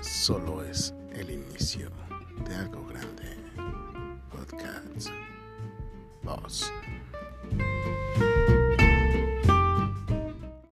Solo es el inicio de algo grande. Podcast. Boss.